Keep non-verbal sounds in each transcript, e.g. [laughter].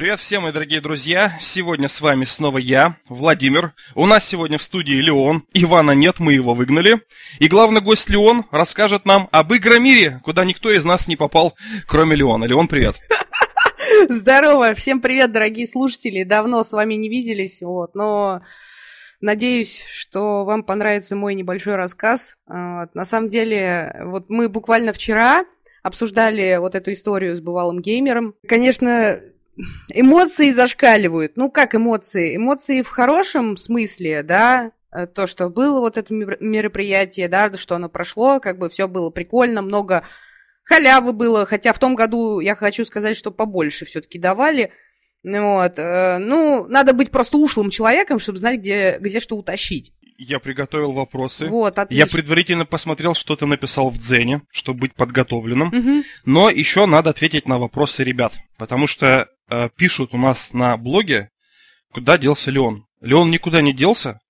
Привет всем, мои дорогие друзья! Сегодня с вами снова я, Владимир. У нас сегодня в студии Леон. Ивана нет, мы его выгнали. И главный гость Леон расскажет нам об Игромире, куда никто из нас не попал, кроме Леона. Леон, привет! [laughs] Здорово! Всем привет, дорогие слушатели! Давно с вами не виделись, вот, но надеюсь, что вам понравится мой небольшой рассказ. Вот, на самом деле, вот мы буквально вчера обсуждали вот эту историю с бывалым геймером. Конечно, эмоции зашкаливают. Ну, как эмоции? Эмоции в хорошем смысле, да, э, то, что было вот это мероприятие, да, что оно прошло, как бы все было прикольно, много халявы было, хотя в том году, я хочу сказать, что побольше все-таки давали. Вот. Э, ну, надо быть просто ушлым человеком, чтобы знать, где, где что утащить. Я приготовил вопросы. Вот, отлично. Я предварительно посмотрел, что ты написал в Дзене, чтобы быть подготовленным. Угу. Но еще надо ответить на вопросы ребят. Потому что пишут у нас на блоге, куда делся Леон. Леон никуда не делся.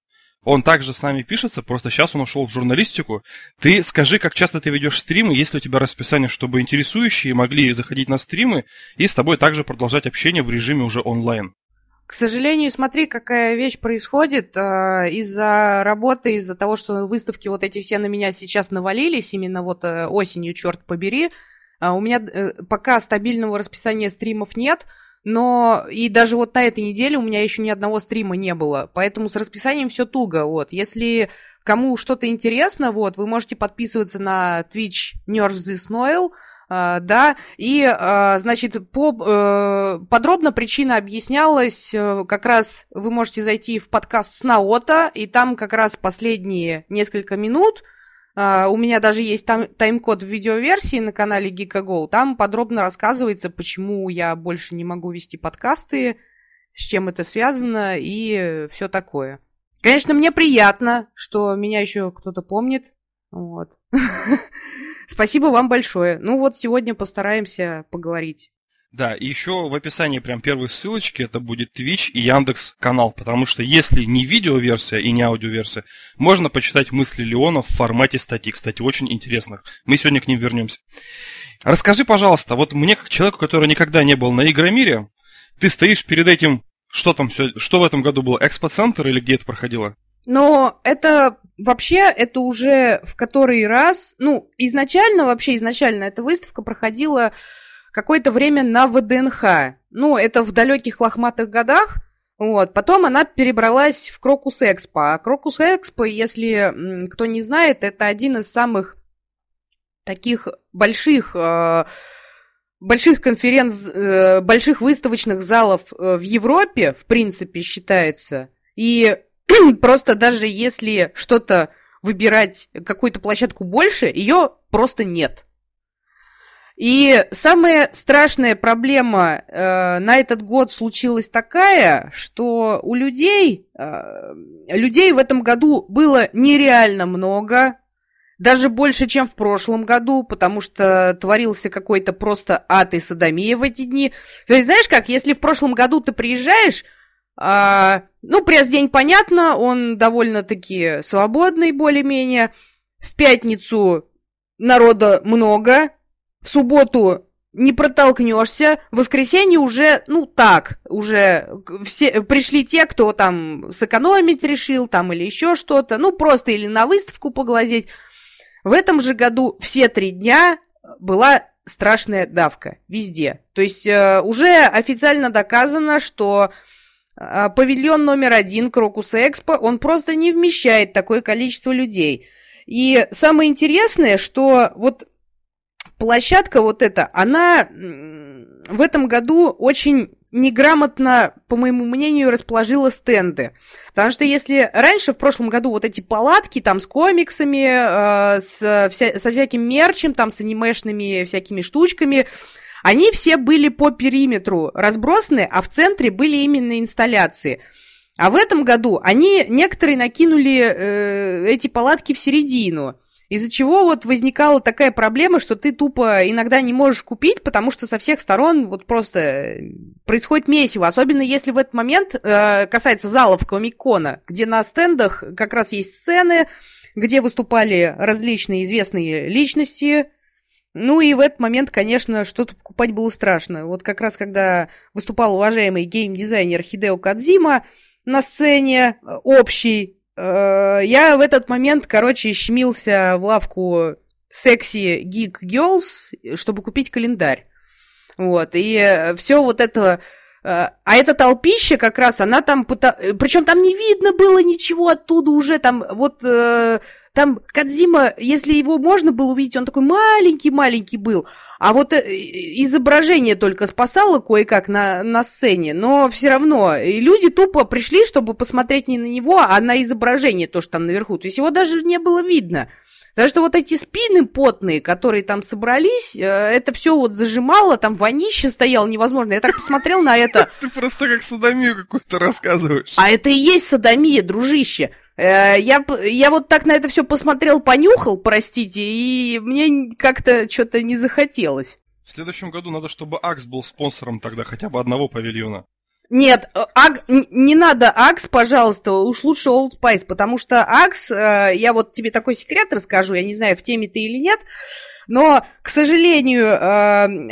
Он также с нами пишется, просто сейчас он ушел в журналистику. Ты скажи, как часто ты ведешь стримы, есть ли у тебя расписание, чтобы интересующие могли заходить на стримы и с тобой также продолжать общение в режиме уже онлайн. К сожалению, смотри, какая вещь происходит. А, из-за работы, из-за того, что выставки вот эти все на меня сейчас навалились, именно вот э, осенью, черт побери, а, у меня э, пока стабильного расписания стримов нет, но и даже вот на этой неделе у меня еще ни одного стрима не было, поэтому с расписанием все туго, вот. Если кому что-то интересно, вот, вы можете подписываться на Twitch Nerf This Noel, а, да, и, а, значит, по, э, подробно причина объяснялась, как раз вы можете зайти в подкаст Снаота, и там как раз последние несколько минут, а, у меня даже есть там тайм-код в видеоверсии на канале GeekaGo, там подробно рассказывается, почему я больше не могу вести подкасты, с чем это связано и все такое. Конечно, мне приятно, что меня еще кто-то помнит, вот. [laughs] Спасибо вам большое. Ну вот сегодня постараемся поговорить. Да, и еще в описании прям первой ссылочки это будет Twitch и Яндекс канал, потому что если не видеоверсия и не аудиоверсия, можно почитать мысли Леона в формате статьи, кстати, очень интересных. Мы сегодня к ним вернемся. Расскажи, пожалуйста, вот мне как человеку, который никогда не был на Игромире, ты стоишь перед этим, что там все, что в этом году было, экспоцентр или где это проходило? Но это вообще, это уже в который раз, ну, изначально, вообще изначально эта выставка проходила какое-то время на ВДНХ. Ну, это в далеких лохматых годах. Вот. Потом она перебралась в Крокус Экспо. А Крокус Экспо, если кто не знает, это один из самых таких больших э, больших конференц, э, больших выставочных залов э, в Европе, в принципе, считается. И [clears throat] просто даже если что-то выбирать, какую-то площадку больше, ее просто нет. И самая страшная проблема э, на этот год случилась такая, что у людей, э, людей в этом году было нереально много, даже больше, чем в прошлом году, потому что творился какой-то просто ад и садомия в эти дни. То есть, знаешь как, если в прошлом году ты приезжаешь, а, ну, пресс-день, понятно, он довольно-таки свободный более-менее. В пятницу народа много, в субботу не протолкнешься, в воскресенье уже, ну так, уже все пришли те, кто там сэкономить решил, там или еще что-то, ну просто или на выставку поглазеть. В этом же году все три дня была страшная давка везде. То есть э, уже официально доказано, что а, павильон номер один Крокус Экспо, он просто не вмещает такое количество людей. И самое интересное, что вот площадка вот эта, она в этом году очень неграмотно, по моему мнению, расположила стенды. Потому что если раньше, в прошлом году, вот эти палатки там с комиксами, э, с, вся, со всяким мерчем, там с анимешными всякими штучками, они все были по периметру разбросаны, а в центре были именно инсталляции. А в этом году они некоторые накинули э, эти палатки в середину. Из-за чего вот возникала такая проблема, что ты тупо иногда не можешь купить, потому что со всех сторон вот просто происходит месиво. Особенно если в этот момент э, касается залов Комикона, где на стендах как раз есть сцены, где выступали различные известные личности, Ну и в этот момент, конечно, что-то покупать было страшно. Вот как раз когда выступал уважаемый геймдизайнер Хидео Кадзима на сцене э, общий, э, я в этот момент, короче, щемился в лавку секси Geek Girls, чтобы купить календарь. Вот, и э, все вот это... А эта толпища как раз, она там... Причем там не видно было ничего оттуда уже, там вот там Кадзима, если его можно было увидеть, он такой маленький-маленький был. А вот э, изображение только спасало кое-как на, на сцене, но все равно и люди тупо пришли, чтобы посмотреть не на него, а на изображение, то, что там наверху. То есть его даже не было видно. Потому что вот эти спины потные, которые там собрались, э, это все вот зажимало, там вонище стояло невозможно. Я так посмотрел на это. [laughs] Ты просто как садомию какую-то рассказываешь. А это и есть садомия, дружище. Э, я, я вот так на это все посмотрел, понюхал, простите, и мне как-то что-то не захотелось. В следующем году надо, чтобы Акс был спонсором тогда хотя бы одного павильона. Нет, э, аг, не надо Акс, пожалуйста, уж лучше Old Spice, потому что Акс, э, я вот тебе такой секрет расскажу, я не знаю, в теме ты или нет, но, к сожалению,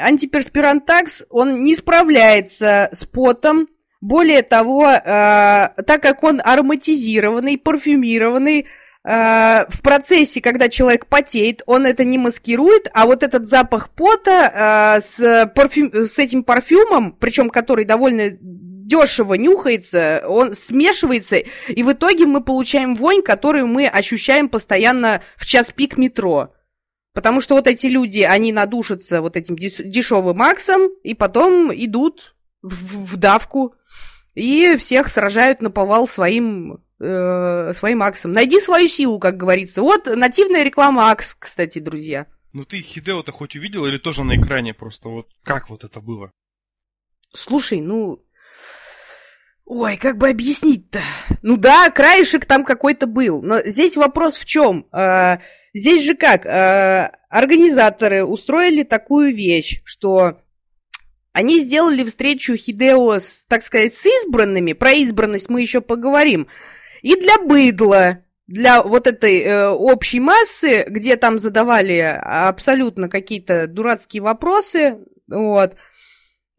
антиперспирант Акс, он не справляется с потом, более того, э, так как он ароматизированный, парфюмированный, э, в процессе, когда человек потеет, он это не маскирует, а вот этот запах пота э, с, парфюм, с этим парфюмом, причем который довольно дешево нюхается, он смешивается, и в итоге мы получаем вонь, которую мы ощущаем постоянно в час пик метро. Потому что вот эти люди, они надушатся вот этим дешевым максом, и потом идут в, в давку и всех сражают на повал своим, э, своим аксом. Найди свою силу, как говорится. Вот нативная реклама акс, кстати, друзья. Ну ты Хидео-то хоть увидел или тоже на экране просто? Вот как вот это было? Слушай, ну... Ой, как бы объяснить-то? Ну да, краешек там какой-то был. Но здесь вопрос в чем? Э, здесь же как? Э, организаторы устроили такую вещь, что они сделали встречу Хидео, с, так сказать, с избранными. Про избранность мы еще поговорим. И для быдла, для вот этой э, общей массы, где там задавали абсолютно какие-то дурацкие вопросы, вот.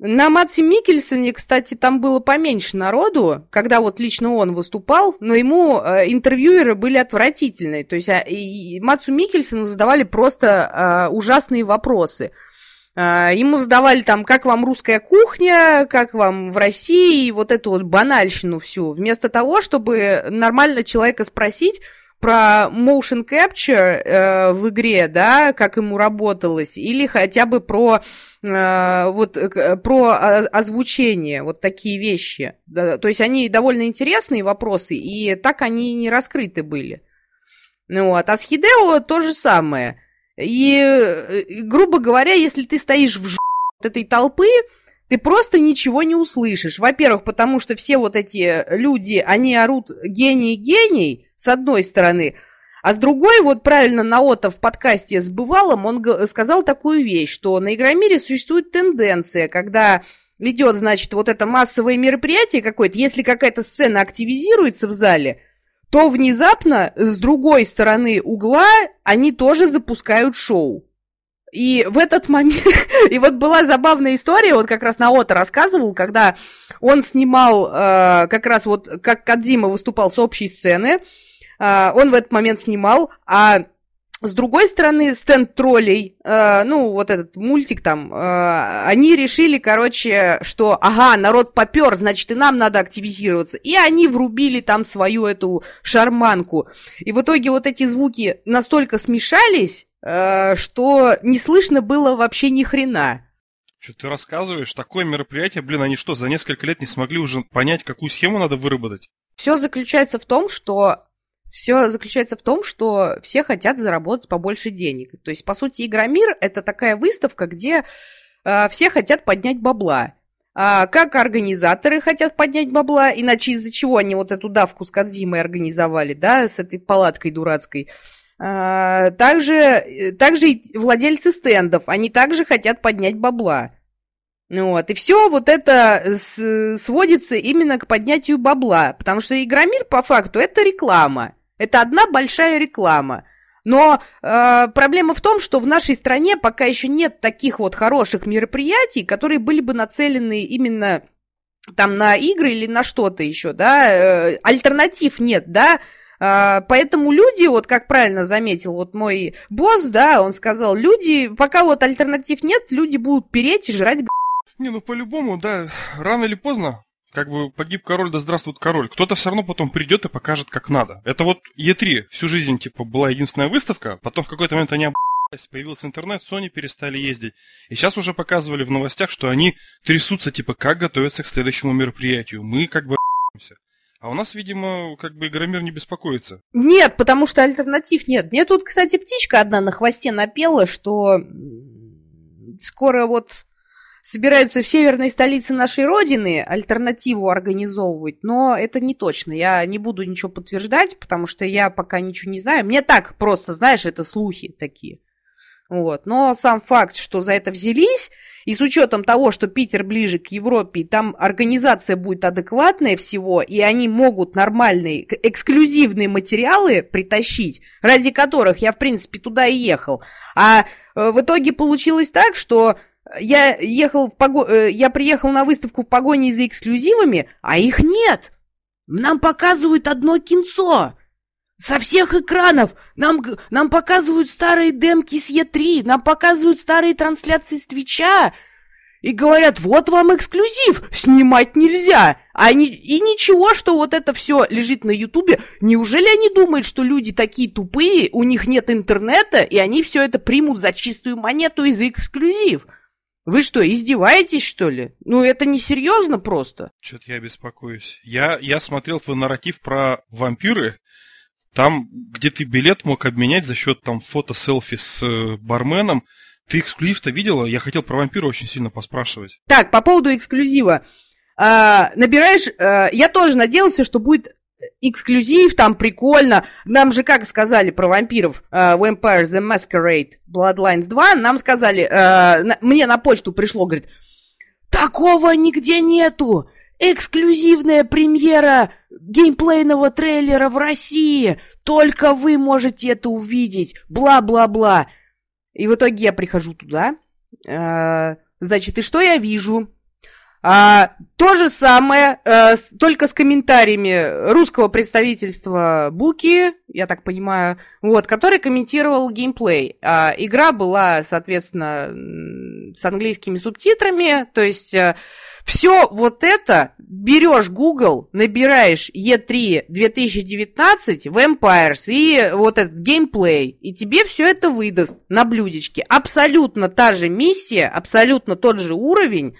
На Матсе Микельсоне, кстати, там было поменьше народу, когда вот лично он выступал, но ему э, интервьюеры были отвратительные. То есть а, и Матсу Микельсону задавали просто э, ужасные вопросы. А, ему задавали там, как вам русская кухня, как вам в России, вот эту вот банальщину всю. Вместо того, чтобы нормально человека спросить про motion capture э, в игре, да, как ему работалось, или хотя бы про э, вот э, про озвучение, вот такие вещи. Да, то есть они довольно интересные вопросы, и так они не раскрыты были. Ну вот, а с Хидео то же самое. И, грубо говоря, если ты стоишь в ж... этой толпы, ты просто ничего не услышишь. Во-первых, потому что все вот эти люди, они орут гений-гений, с одной стороны, а с другой, вот правильно Наота в подкасте с Бывалом, он сказал такую вещь, что на Игромире существует тенденция, когда идет, значит, вот это массовое мероприятие какое-то, если какая-то сцена активизируется в зале, то внезапно с другой стороны угла они тоже запускают шоу. И в этот момент... [laughs] и вот была забавная история, вот как раз Наота рассказывал, когда он снимал э, как раз вот, как Кадзима выступал с общей сцены, э, он в этот момент снимал, а с другой стороны, стенд троллей, э, ну, вот этот мультик там, э, они решили, короче, что, ага, народ попер, значит, и нам надо активизироваться. И они врубили там свою эту шарманку. И в итоге вот эти звуки настолько смешались, э, что не слышно было вообще ни хрена. Что ты рассказываешь? Такое мероприятие, блин, они что, за несколько лет не смогли уже понять, какую схему надо выработать? Все заключается в том, что все заключается в том, что все хотят заработать побольше денег. То есть, по сути, Игромир — это такая выставка, где э, все хотят поднять бабла. А как организаторы хотят поднять бабла, иначе из-за чего они вот эту давку с Кадзимой организовали, да, с этой палаткой дурацкой. А, также, также и владельцы стендов, они также хотят поднять бабла. Вот, и все вот это сводится именно к поднятию бабла, потому что Игромир по факту это реклама. Это одна большая реклама. Но э, проблема в том, что в нашей стране пока еще нет таких вот хороших мероприятий, которые были бы нацелены именно там на игры или на что-то еще, да, э, альтернатив нет, да, а, поэтому люди, вот как правильно заметил вот мой босс, да, он сказал, люди, пока вот альтернатив нет, люди будут переть и жрать Не, ну по-любому, да, рано или поздно, как бы погиб король, да здравствует король. Кто-то все равно потом придет и покажет, как надо. Это вот Е3 всю жизнь, типа, была единственная выставка, потом в какой-то момент они появился интернет, Sony перестали ездить. И сейчас уже показывали в новостях, что они трясутся, типа, как готовятся к следующему мероприятию. Мы как бы а у нас, видимо, как бы игромир не беспокоится. Нет, потому что альтернатив нет. Мне тут, кстати, птичка одна на хвосте напела, что скоро вот собираются в северной столице нашей родины альтернативу организовывать, но это не точно. Я не буду ничего подтверждать, потому что я пока ничего не знаю. Мне так просто, знаешь, это слухи такие. Вот. Но сам факт, что за это взялись, и с учетом того, что Питер ближе к Европе, там организация будет адекватная всего, и они могут нормальные, эксклюзивные материалы притащить, ради которых я, в принципе, туда и ехал. А э, в итоге получилось так, что я ехал в пого... Э, я приехал на выставку в погоне за эксклюзивами, а их нет. Нам показывают одно кинцо. Со всех экранов нам, нам показывают старые демки с Е3, нам показывают старые трансляции с Твича. И говорят, вот вам эксклюзив, снимать нельзя. А ни, и ничего, что вот это все лежит на Ютубе. Неужели они думают, что люди такие тупые, у них нет интернета, и они все это примут за чистую монету и за эксклюзив? Вы что, издеваетесь, что ли? Ну, это не серьезно просто. Что-то я беспокоюсь. Я, я смотрел твой нарратив про вампиры, там, где ты билет мог обменять за счет там фото-селфи с э, барменом. Ты эксклюзив-то видела? Я хотел про вампира очень сильно поспрашивать. Так, по поводу эксклюзива. А, набираешь... А, я тоже надеялся, что будет эксклюзив, там прикольно. Нам же как сказали про вампиров uh, Vampire the Masquerade Bloodlines 2, нам сказали, uh, на, мне на почту пришло, говорит, такого нигде нету! Эксклюзивная премьера геймплейного трейлера в России! Только вы можете это увидеть! Бла-бла-бла! И в итоге я прихожу туда. Э, значит, и что я вижу? А, то же самое, а, с, только с комментариями русского представительства Буки, я так понимаю, вот, который комментировал геймплей. А, игра была, соответственно, с английскими субтитрами, то есть а, все вот это берешь Google, набираешь E3 2019 Vampires и вот этот геймплей, и тебе все это выдаст на блюдечке. Абсолютно та же миссия, абсолютно тот же уровень,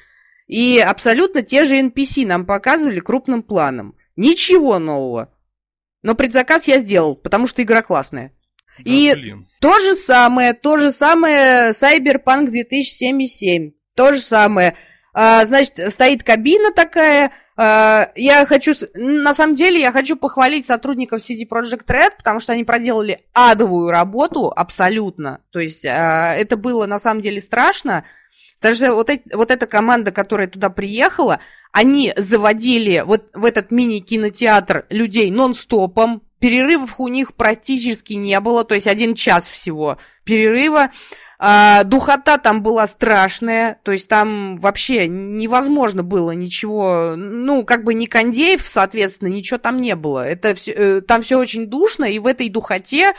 и абсолютно те же NPC нам показывали крупным планом. Ничего нового. Но предзаказ я сделал, потому что игра классная. Да, и блин. то же самое, то же самое Cyberpunk 2077. То же самое. А, значит, стоит кабина такая. А, я хочу, на самом деле, я хочу похвалить сотрудников CD Projekt Red, потому что они проделали адовую работу абсолютно. То есть а, это было на самом деле страшно. Даже вот, эти, вот эта команда, которая туда приехала, они заводили вот в этот мини-кинотеатр людей нон-стопом, перерывов у них практически не было, то есть один час всего перерыва. А, духота там была страшная, то есть там вообще невозможно было ничего, ну, как бы не кондеев, соответственно, ничего там не было. Это все, э, там все очень душно, и в этой духоте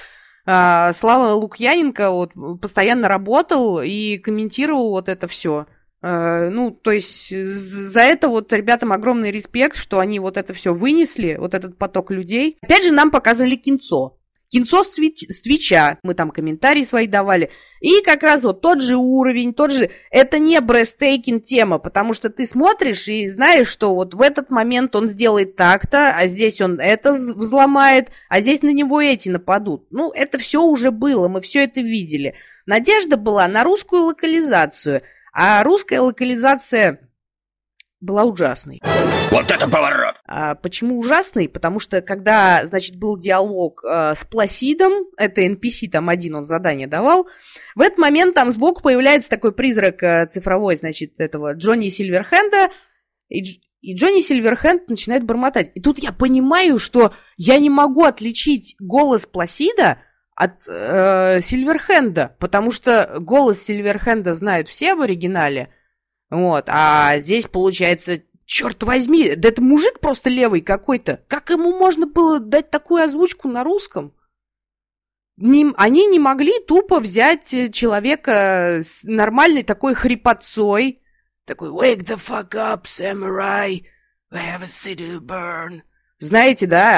Слава Лукьяненко вот постоянно работал и комментировал вот это все. А, ну, то есть за это вот ребятам огромный респект, что они вот это все вынесли, вот этот поток людей. Опять же, нам показывали кинцо. Кинцо с, твич, Твича, мы там комментарии свои давали. И как раз вот тот же уровень, тот же... Это не брестейкин тема, потому что ты смотришь и знаешь, что вот в этот момент он сделает так-то, а здесь он это взломает, а здесь на него эти нападут. Ну, это все уже было, мы все это видели. Надежда была на русскую локализацию, а русская локализация была ужасной. Вот это поворот! А, почему ужасный? Потому что когда, значит, был диалог а, с Пласидом, это NPC, там один он задание давал, в этот момент там сбоку появляется такой призрак а, цифровой, значит, этого Джонни Сильверхенда, и, Джонни Сильверхенд начинает бормотать. И тут я понимаю, что я не могу отличить голос Пласида от э, Сильверхенда, потому что голос Сильверхенда знают все в оригинале, вот, а здесь получается, черт возьми, да это мужик просто левый какой-то, как ему можно было дать такую озвучку на русском? Не, они не могли тупо взять э, человека с нормальной такой хрипотцой, такой «Wake the fuck up, samurai, we have a city to burn», знаете, да,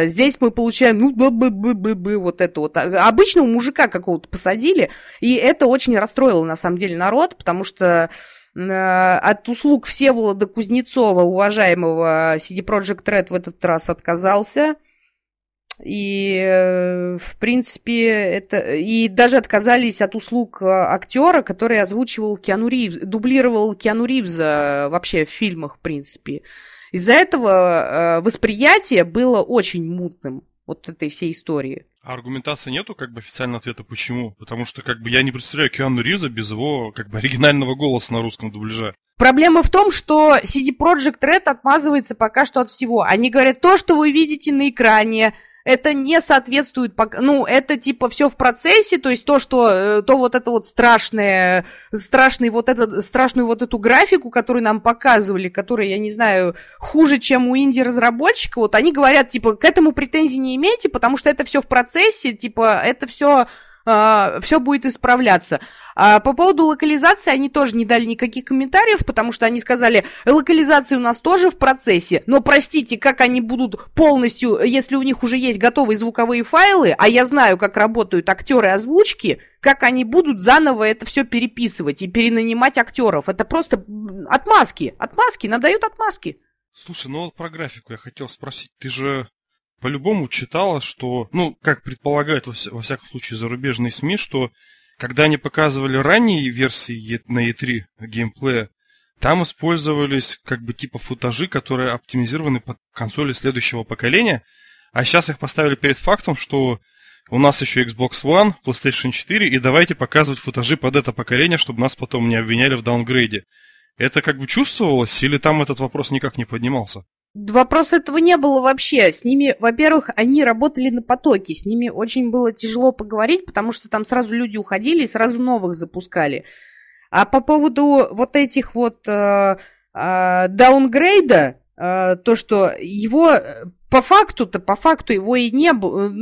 а здесь мы получаем, ну, бы бы бы бы бы вот это вот. Обычного мужика какого-то посадили, и это очень расстроило, на самом деле, народ, потому что э, от услуг Всеволода Кузнецова, уважаемого CD Project Red, в этот раз отказался. И, э, в принципе, это... И даже отказались от услуг э, актера, который озвучивал Киану Ривз, дублировал Киану Ривза вообще в фильмах, в принципе. Из-за этого э, восприятие было очень мутным вот этой всей истории. А аргументации нету как бы официального ответа, почему? Потому что как бы я не представляю Киану Риза без его как бы оригинального голоса на русском дубляже. Проблема в том, что CD Projekt Red отмазывается пока что от всего. Они говорят, то, что вы видите на экране, это не соответствует, ну, это типа все в процессе, то есть то, что, э, то вот это вот страшное, страшный вот этот, страшную вот эту графику, которую нам показывали, которая, я не знаю, хуже, чем у инди-разработчика, вот они говорят, типа, к этому претензий не имейте, потому что это все в процессе, типа, это все а, все будет исправляться. А по поводу локализации они тоже не дали никаких комментариев, потому что они сказали, локализация у нас тоже в процессе, но простите, как они будут полностью, если у них уже есть готовые звуковые файлы, а я знаю, как работают актеры озвучки, как они будут заново это все переписывать и перенанимать актеров. Это просто отмазки, отмазки, нам дают отмазки. Слушай, ну вот про графику я хотел спросить. Ты же по-любому читала, что, ну, как предполагают во, всяком случае зарубежные СМИ, что когда они показывали ранние версии на E3 геймплея, там использовались как бы типа футажи, которые оптимизированы под консоли следующего поколения, а сейчас их поставили перед фактом, что у нас еще Xbox One, PlayStation 4, и давайте показывать футажи под это поколение, чтобы нас потом не обвиняли в даунгрейде. Это как бы чувствовалось, или там этот вопрос никак не поднимался? Вопрос этого не было вообще. С ними, во-первых, они работали на потоке. С ними очень было тяжело поговорить, потому что там сразу люди уходили и сразу новых запускали. А по поводу вот этих вот э, э, э, то, что его по факту-то, по факту его и не было,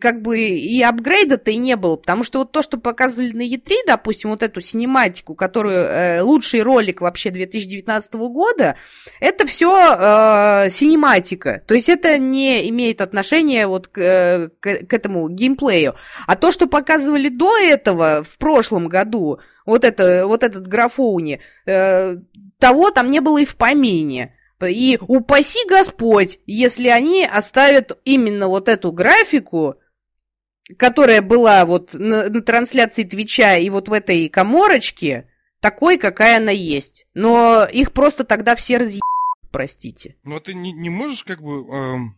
как бы и апгрейда-то и не было, потому что вот то, что показывали на E3, допустим, вот эту синематику, которую э, лучший ролик вообще 2019 года, это все э, синематика, то есть это не имеет отношения вот к, э, к, к этому геймплею. А то, что показывали до этого, в прошлом году, вот, это, вот этот графоуни, э, того там не было и в помине. И упаси Господь, если они оставят именно вот эту графику, которая была вот на, на трансляции Твича и вот в этой коморочке, такой, какая она есть. Но их просто тогда все разъебают, простите. Ну, а ты не, не можешь как бы... Эм,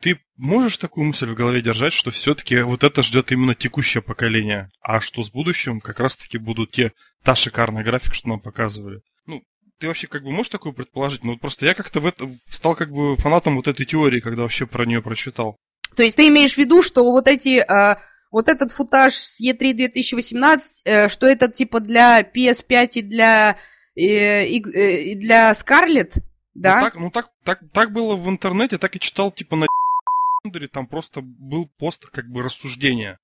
ты можешь такую мысль в голове держать, что все-таки вот это ждет именно текущее поколение, а что с будущим как раз-таки будут те, та шикарная графика, что нам показывали ты вообще как бы можешь такое предположить? Ну, просто я как-то в это стал как бы фанатом вот этой теории, когда вообще про нее прочитал. То есть ты имеешь в виду, что вот эти, э, вот этот футаж с E3 2018, э, что это типа для PS5 и для, э, и, э, для Scarlett, да? Ну, так, ну так, так, так было в интернете, так и читал типа на там просто был пост как бы рассуждения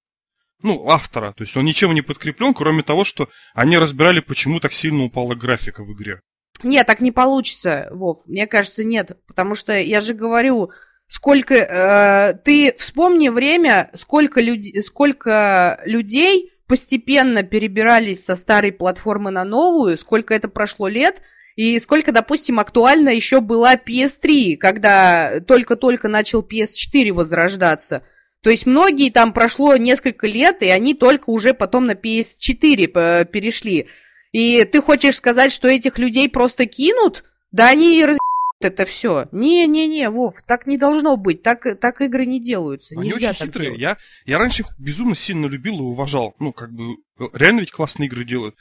ну, автора. То есть он ничем не подкреплен, кроме того, что они разбирали, почему так сильно упала графика в игре. Нет, так не получится, Вов. Мне кажется, нет. Потому что я же говорю, сколько... Э, ты вспомни время, сколько, люд... сколько людей постепенно перебирались со старой платформы на новую, сколько это прошло лет, и сколько, допустим, актуально еще была PS3, когда только-только начал PS4 возрождаться. То есть многие там прошло несколько лет, и они только уже потом на PS4 э, перешли. И ты хочешь сказать, что этих людей просто кинут? Да они и раз это все. Не-не-не, Вов, так не должно быть. Так, так игры не делаются. Они Нельзя очень хитрые. Я, я раньше их безумно сильно любил и уважал. Ну, как бы, реально ведь классные игры делают.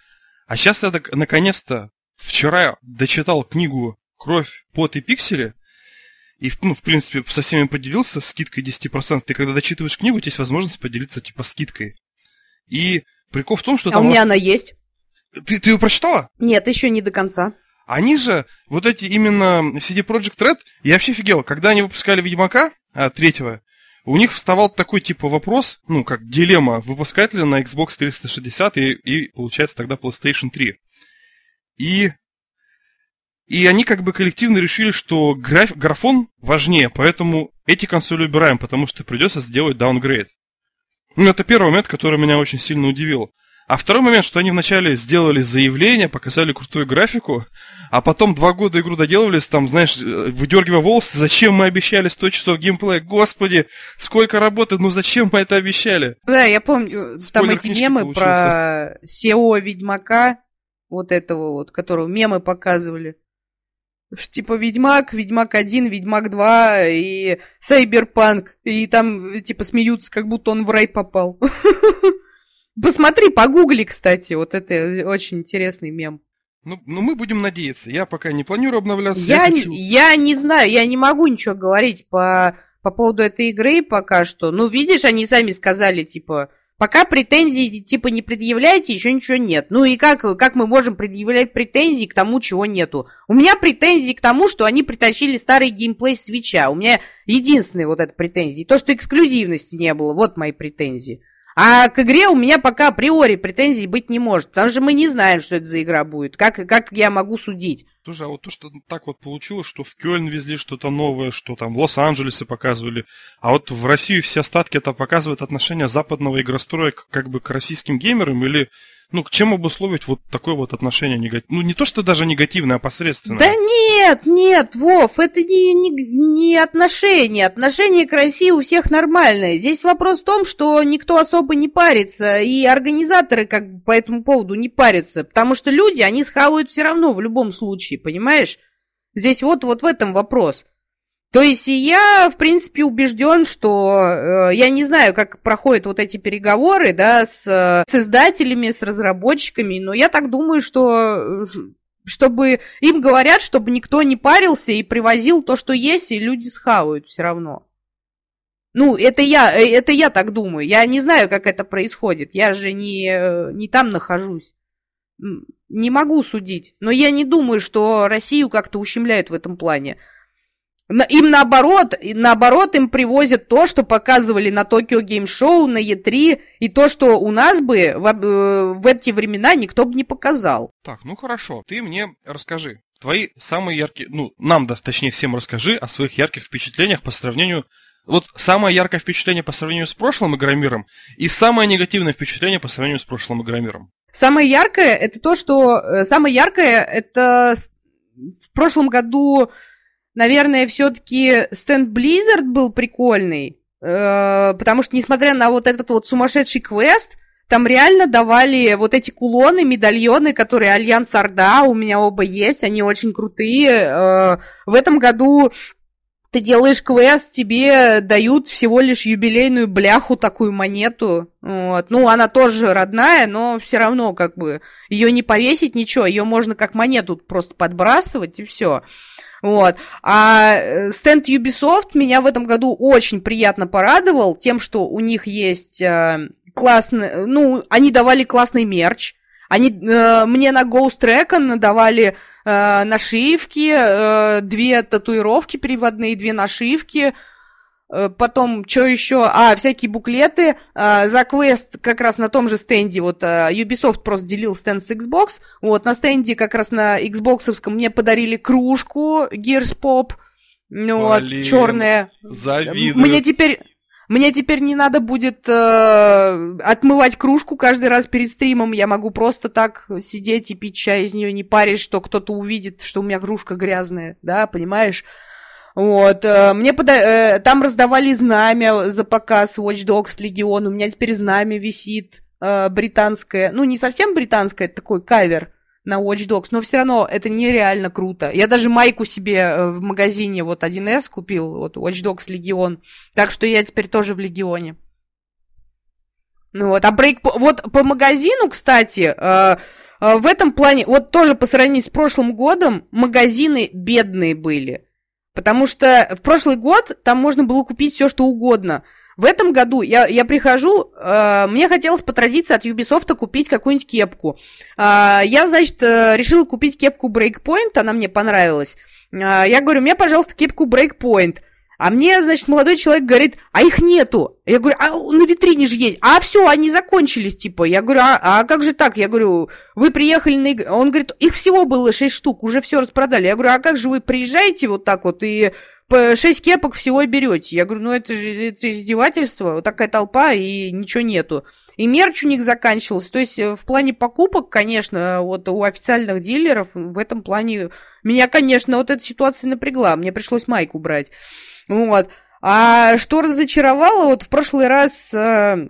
А сейчас я наконец-то вчера дочитал книгу «Кровь, пот и пиксели», и, ну, в принципе, со всеми поделился скидкой 10%. Ты когда дочитываешь книгу, у тебя есть возможность поделиться, типа, скидкой. И прикол в том, что а там... у меня она есть. Ты, ты ее прочитала? Нет, еще не до конца. Они же, вот эти именно CD Project Red, я вообще офигел, когда они выпускали Ведьмака а, третьего, у них вставал такой типа вопрос, ну, как дилемма, выпускать ли на Xbox 360 и, и получается тогда PlayStation 3. И и они как бы коллективно решили, что граф, графон важнее, поэтому эти консоли убираем, потому что придется сделать даунгрейд. Ну, это первый момент, который меня очень сильно удивил. А второй момент, что они вначале сделали заявление, показали крутую графику, а потом два года игру доделывались, там, знаешь, выдергивая волосы, зачем мы обещали 100 часов геймплея, господи, сколько работы, ну зачем мы это обещали? Да, я помню, Спойлер там эти мемы получился. про SEO Ведьмака, вот этого вот, которого мемы показывали. Типа Ведьмак, Ведьмак 1, Ведьмак 2 и Сайберпанк. И там типа смеются, как будто он в рай попал. [laughs] Посмотри, погугли, кстати, вот это очень интересный мем. Ну, ну, мы будем надеяться. Я пока не планирую обновляться. Я, я, хочу... я не знаю, я не могу ничего говорить по, по поводу этой игры пока что. Ну, видишь, они сами сказали, типа, Пока претензий типа не предъявляете, еще ничего нет. Ну и как, как мы можем предъявлять претензии к тому, чего нету? У меня претензии к тому, что они притащили старый геймплей свеча. У меня единственные вот это претензии. То, что эксклюзивности не было, вот мои претензии. А к игре у меня пока априори претензий быть не может, потому что мы не знаем, что это за игра будет. Как, как я могу судить? Слушай, а вот то, что так вот получилось, что в Кёльн везли что-то новое, что там в Лос-Анджелесе показывали, а вот в Россию все остатки это показывает отношение западного игростроя как бы к российским геймерам или ну, к чем обусловить вот такое вот отношение негативное? Ну, не то, что даже негативное, а посредственное. Да нет, нет, Вов, это не, не, не отношение. Отношение к России у всех нормальное. Здесь вопрос в том, что никто особо не парится, и организаторы как бы по этому поводу не парятся, потому что люди, они схавают все равно в любом случае, понимаешь? Здесь вот, вот в этом вопрос. То есть я, в принципе, убежден, что э, я не знаю, как проходят вот эти переговоры, да, с, с издателями, с разработчиками, но я так думаю, что чтобы им говорят, чтобы никто не парился и привозил то, что есть, и люди схавают все равно. Ну, это я, э, это я так думаю. Я не знаю, как это происходит. Я же не, э, не там нахожусь. Не могу судить. Но я не думаю, что Россию как-то ущемляют в этом плане. Им наоборот, наоборот, им привозят то, что показывали на Токио Гейм Шоу, на Е3, и то, что у нас бы в, э, в эти времена никто бы не показал. Так, ну хорошо, ты мне расскажи. Твои самые яркие, ну, нам, да, точнее, всем расскажи о своих ярких впечатлениях по сравнению вот самое яркое впечатление по сравнению с прошлым Игромиром и самое негативное впечатление по сравнению с прошлым Игромиром. Самое яркое это то, что... Э, самое яркое это в прошлом году наверное, все-таки стенд Blizzard был прикольный, э, потому что, несмотря на вот этот вот сумасшедший квест, там реально давали вот эти кулоны, медальоны, которые Альянс Орда, у меня оба есть, они очень крутые. Э, в этом году ты делаешь квест, тебе дают всего лишь юбилейную бляху, такую монету. Вот. Ну, она тоже родная, но все равно как бы ее не повесить, ничего, ее можно как монету просто подбрасывать и все. Вот. А э, стенд Ubisoft меня в этом году очень приятно порадовал тем, что у них есть э, классный, ну, они давали классный мерч. Они э, мне на Ghost Recon давали э, нашивки, э, две татуировки переводные, две нашивки. Э, потом, что еще? А, всякие буклеты. А, за квест как раз на том же стенде, вот а, Ubisoft просто делил стенд с Xbox. Вот, на стенде как раз на Xbox мне подарили кружку Gears Pop. Ну, вот, черная. Завидую. Мне теперь... Мне теперь не надо будет э, отмывать кружку каждый раз перед стримом. Я могу просто так сидеть и пить чай из нее, не парить, что кто-то увидит, что у меня кружка грязная, да, понимаешь? Вот, э, мне пода... Э, там раздавали знамя за показ Watch Dogs Legion, у меня теперь знамя висит э, британское, ну, не совсем британское, это такой кавер на Watch Dogs, но все равно это нереально круто. Я даже майку себе в магазине вот 1С купил, вот Watch Dogs Legion, так что я теперь тоже в Легионе. Ну вот, а брейк... Вот по магазину, кстати, в этом плане, вот тоже по сравнению с прошлым годом, магазины бедные были. Потому что в прошлый год там можно было купить все, что угодно. В этом году я, я прихожу, э, мне хотелось по традиции от Ubisoft купить какую-нибудь кепку. Э, я, значит, э, решила купить кепку Breakpoint, она мне понравилась. Э, я говорю, мне, пожалуйста, кепку Breakpoint. А мне, значит, молодой человек говорит, а их нету. Я говорю, а на витрине же есть. А все, они закончились, типа. Я говорю, а, а как же так? Я говорю, вы приехали на игру. Он говорит, их всего было 6 штук, уже все распродали. Я говорю, а как же вы приезжаете вот так вот и по 6 кепок всего берете? Я говорю, ну это же это издевательство, вот такая толпа и ничего нету. И мерч у них заканчивался. То есть э, в плане покупок, конечно, вот у официальных дилеров в этом плане... Меня, конечно, вот эта ситуация напрягла. Мне пришлось майку брать. Вот. А что разочаровало, вот в прошлый раз э,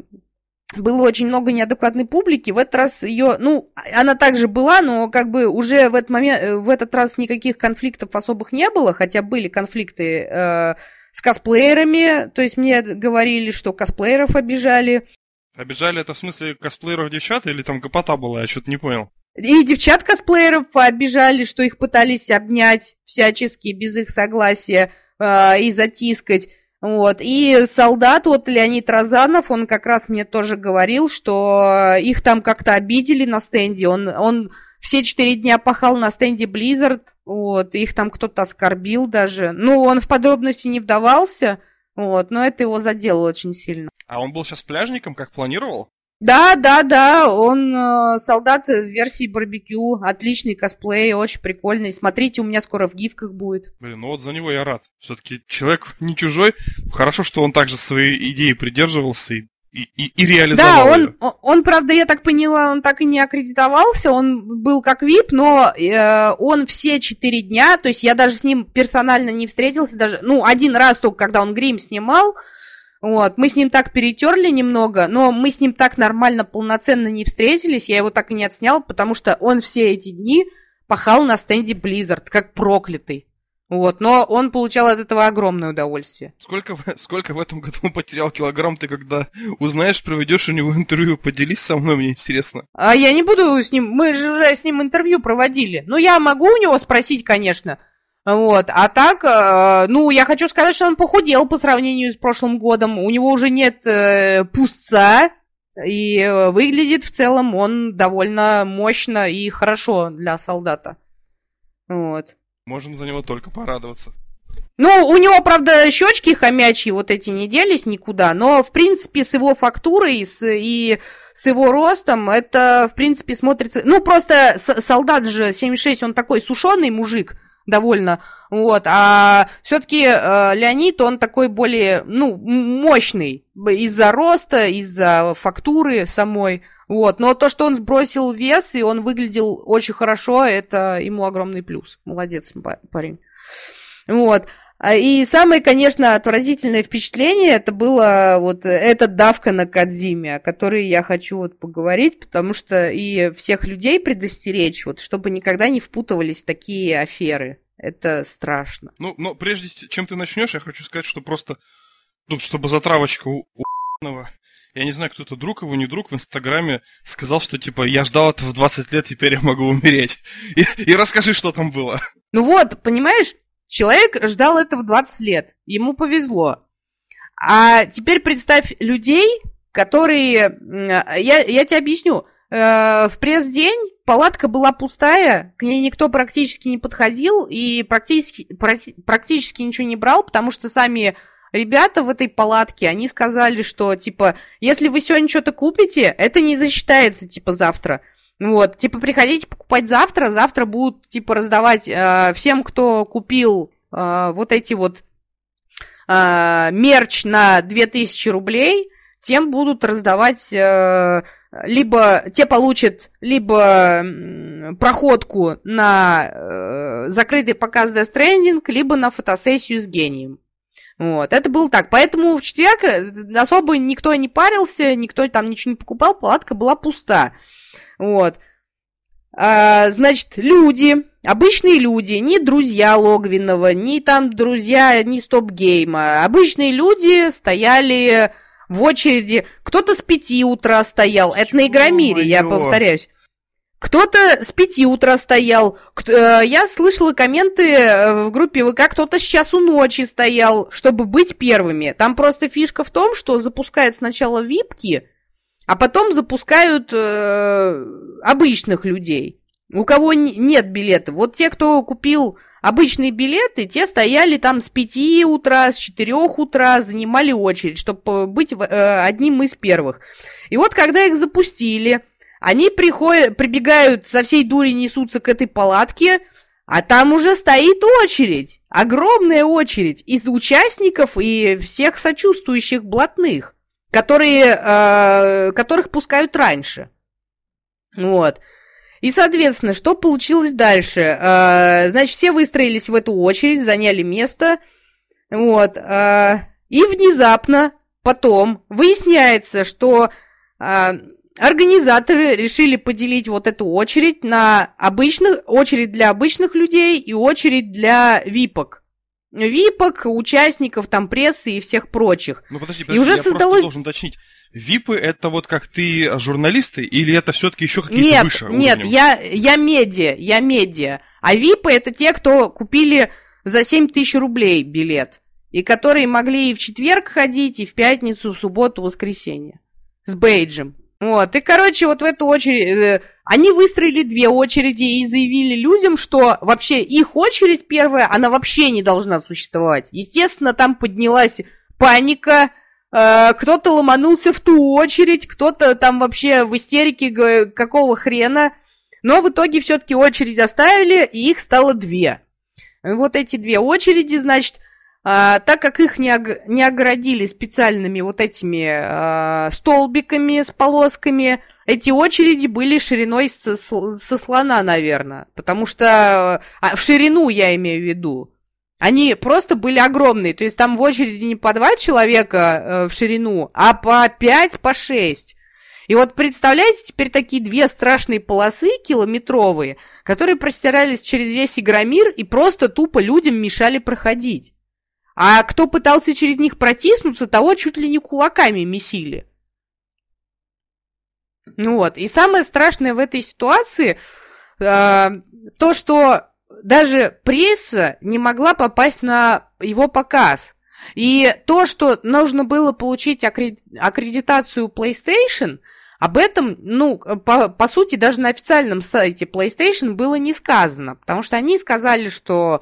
было очень много неадекватной публики. В этот раз ее, ну, она также была, но как бы уже в этот момент, э, в этот раз никаких конфликтов особых не было, хотя были конфликты э, с косплеерами. То есть мне говорили, что косплееров обижали. Обижали это в смысле косплееров девчат или там гопота была? Я что-то не понял. И девчат косплееров обижали, что их пытались обнять всячески без их согласия э, и затискать. Вот. И солдат, вот Леонид Розанов, он как раз мне тоже говорил, что их там как-то обидели на стенде. Он, он все четыре дня пахал на стенде Blizzard, вот, их там кто-то оскорбил даже. Ну, он в подробности не вдавался, вот, но это его задело очень сильно. А он был сейчас пляжником, как планировал? Да, да, да, он э, солдат в версии барбекю, отличный косплей, очень прикольный. Смотрите, у меня скоро в гифках будет. Блин, ну вот за него я рад. Все-таки человек [laughs] не чужой. Хорошо, что он также своей идеи придерживался и и, и, и реализовал Да, он, он, он, правда, я так поняла, он так и не аккредитовался, он был как VIP, но э, он все четыре дня, то есть я даже с ним персонально не встретился, даже, ну, один раз только, когда он грим снимал, вот, мы с ним так перетерли немного, но мы с ним так нормально, полноценно не встретились, я его так и не отснял, потому что он все эти дни пахал на стенде Blizzard, как проклятый. Вот, но он получал от этого огромное удовольствие. Сколько, [laughs] сколько в этом году он потерял килограмм, ты когда узнаешь, проведешь у него интервью, поделись со мной, мне интересно. А я не буду с ним, мы же уже с ним интервью проводили. Ну, я могу у него спросить, конечно, вот, а так, э, ну, я хочу сказать, что он похудел по сравнению с прошлым годом. У него уже нет э, пустца, и э, выглядит в целом он довольно мощно и хорошо для солдата. Вот. Можем за него только порадоваться. Ну, у него, правда, щечки хомячьи вот эти не делись никуда, но, в принципе, с его фактурой с, и с его ростом это, в принципе, смотрится... Ну, просто солдат же 76, он такой сушеный мужик, довольно, вот, а все-таки э, Леонид, он такой более, ну, мощный из-за роста, из-за фактуры самой, вот, но то, что он сбросил вес, и он выглядел очень хорошо, это ему огромный плюс, молодец парень, вот, и самое, конечно, отвратительное впечатление это было вот эта давка на Кадзиме, о которой я хочу вот поговорить, потому что и всех людей предостеречь, вот, чтобы никогда не впутывались в такие аферы. Это страшно. Ну, но прежде чем ты начнешь, я хочу сказать, что просто, ну, чтобы затравочка у, у я не знаю, кто это друг его, не друг, в Инстаграме сказал, что типа я ждал этого в 20 лет, теперь я могу умереть. И, и расскажи, что там было. Ну вот, понимаешь, Человек ждал этого 20 лет, ему повезло. А теперь представь людей, которые... Я, я тебе объясню. Э, в пресс-день палатка была пустая, к ней никто практически не подходил и практически, практически ничего не брал, потому что сами ребята в этой палатке, они сказали, что, типа, если вы сегодня что-то купите, это не засчитается, типа, завтра. Вот, типа, приходите покупать завтра, завтра будут, типа, раздавать э, всем, кто купил э, вот эти вот э, мерч на 2000 рублей, тем будут раздавать, э, либо те получат либо проходку на э, закрытый показ Death Stranding, либо на фотосессию с гением. Вот, это было так. Поэтому в четверг э, особо никто не парился, никто там ничего не покупал, палатка была пуста. Вот. А, значит, люди, обычные люди, не друзья Логвинова, не там друзья, не стоп-гейма. Обычные люди стояли в очереди. Кто-то с пяти утра стоял. Это на Игромире, я повторяюсь. Кто-то с пяти утра стоял. Э, я слышала комменты э, в группе ВК, кто-то с часу ночи стоял, чтобы быть первыми. Там просто фишка в том, что запускают сначала випки, а потом запускают э, обычных людей, у кого нет билета. Вот те, кто купил обычные билеты, те стояли там с 5 утра, с 4 утра, занимали очередь, чтобы быть э, одним из первых. И вот когда их запустили, они приходят, прибегают со всей дури, несутся к этой палатке, а там уже стоит очередь, огромная очередь из участников и всех сочувствующих блатных, которые, э, которых пускают раньше. Вот. И, соответственно, что получилось дальше? Э, значит, все выстроились в эту очередь, заняли место. Вот. Э, и внезапно потом выясняется, что э, организаторы решили поделить вот эту очередь на обычных, очередь для обычных людей и очередь для випок. Випок, участников там прессы и всех прочих. Ну подожди, подожди, и уже я создалось... должен уточнить. Випы это вот как ты журналисты или это все-таки еще какие-то нет, выше? Нет, нет, я, я медиа, я медиа. А випы это те, кто купили за 7 тысяч рублей билет. И которые могли и в четверг ходить, и в пятницу, в субботу, в воскресенье. С бейджем. Вот, и, короче, вот в эту очередь... Э, они выстроили две очереди и заявили людям, что вообще их очередь первая, она вообще не должна существовать. Естественно, там поднялась паника, э, кто-то ломанулся в ту очередь, кто-то там вообще в истерике какого хрена. Но в итоге все-таки очередь оставили, и их стало две. Вот эти две очереди, значит, а, так как их не, ог- не оградили специальными вот этими а, столбиками с полосками, эти очереди были шириной со, со слона, наверное. Потому что а, в ширину я имею в виду. Они просто были огромные. То есть там в очереди не по два человека э, в ширину, а по пять, по шесть. И вот представляете теперь такие две страшные полосы километровые, которые простирались через весь Игромир и просто тупо людям мешали проходить. А кто пытался через них протиснуться, того чуть ли не кулаками месили. Ну вот. И самое страшное в этой ситуации э, то, что даже пресса не могла попасть на его показ. И то, что нужно было получить аккредитацию PlayStation, об этом, ну, по, по сути, даже на официальном сайте PlayStation было не сказано, потому что они сказали, что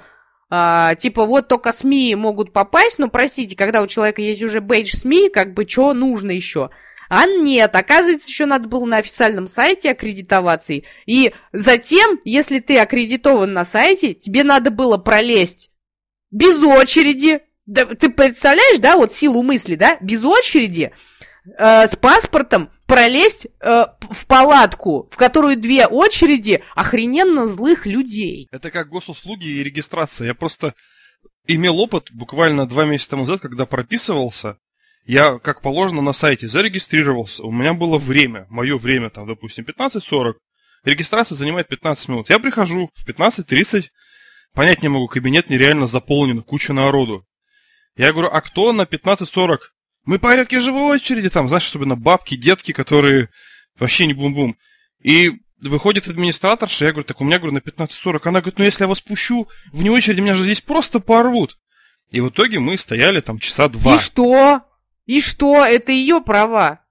а, типа вот только СМИ могут попасть, но простите, когда у человека есть уже бейдж СМИ, как бы что нужно еще? А нет, оказывается, еще надо было на официальном сайте аккредитоваться. И затем, если ты аккредитован на сайте, тебе надо было пролезть без очереди. Да, ты представляешь, да, вот силу мысли, да? Без очереди, э, с паспортом, пролезть э, в палатку, в которую две очереди охрененно злых людей. Это как госуслуги и регистрация. Я просто имел опыт буквально два месяца назад, когда прописывался. Я, как положено, на сайте зарегистрировался. У меня было время, мое время, там, допустим, 15.40. Регистрация занимает 15 минут. Я прихожу в 15.30, понять не могу, кабинет нереально заполнен, куча народу. Я говорю, а кто на 15.40? Мы порядке живой очереди, там, знаешь, особенно бабки, детки, которые вообще не бум-бум. И выходит администраторша, я говорю, так у меня, говорю, на 15.40. Она говорит, ну если я вас пущу вне очереди, меня же здесь просто порвут. И в итоге мы стояли там часа два. И что? И что? Это ее права.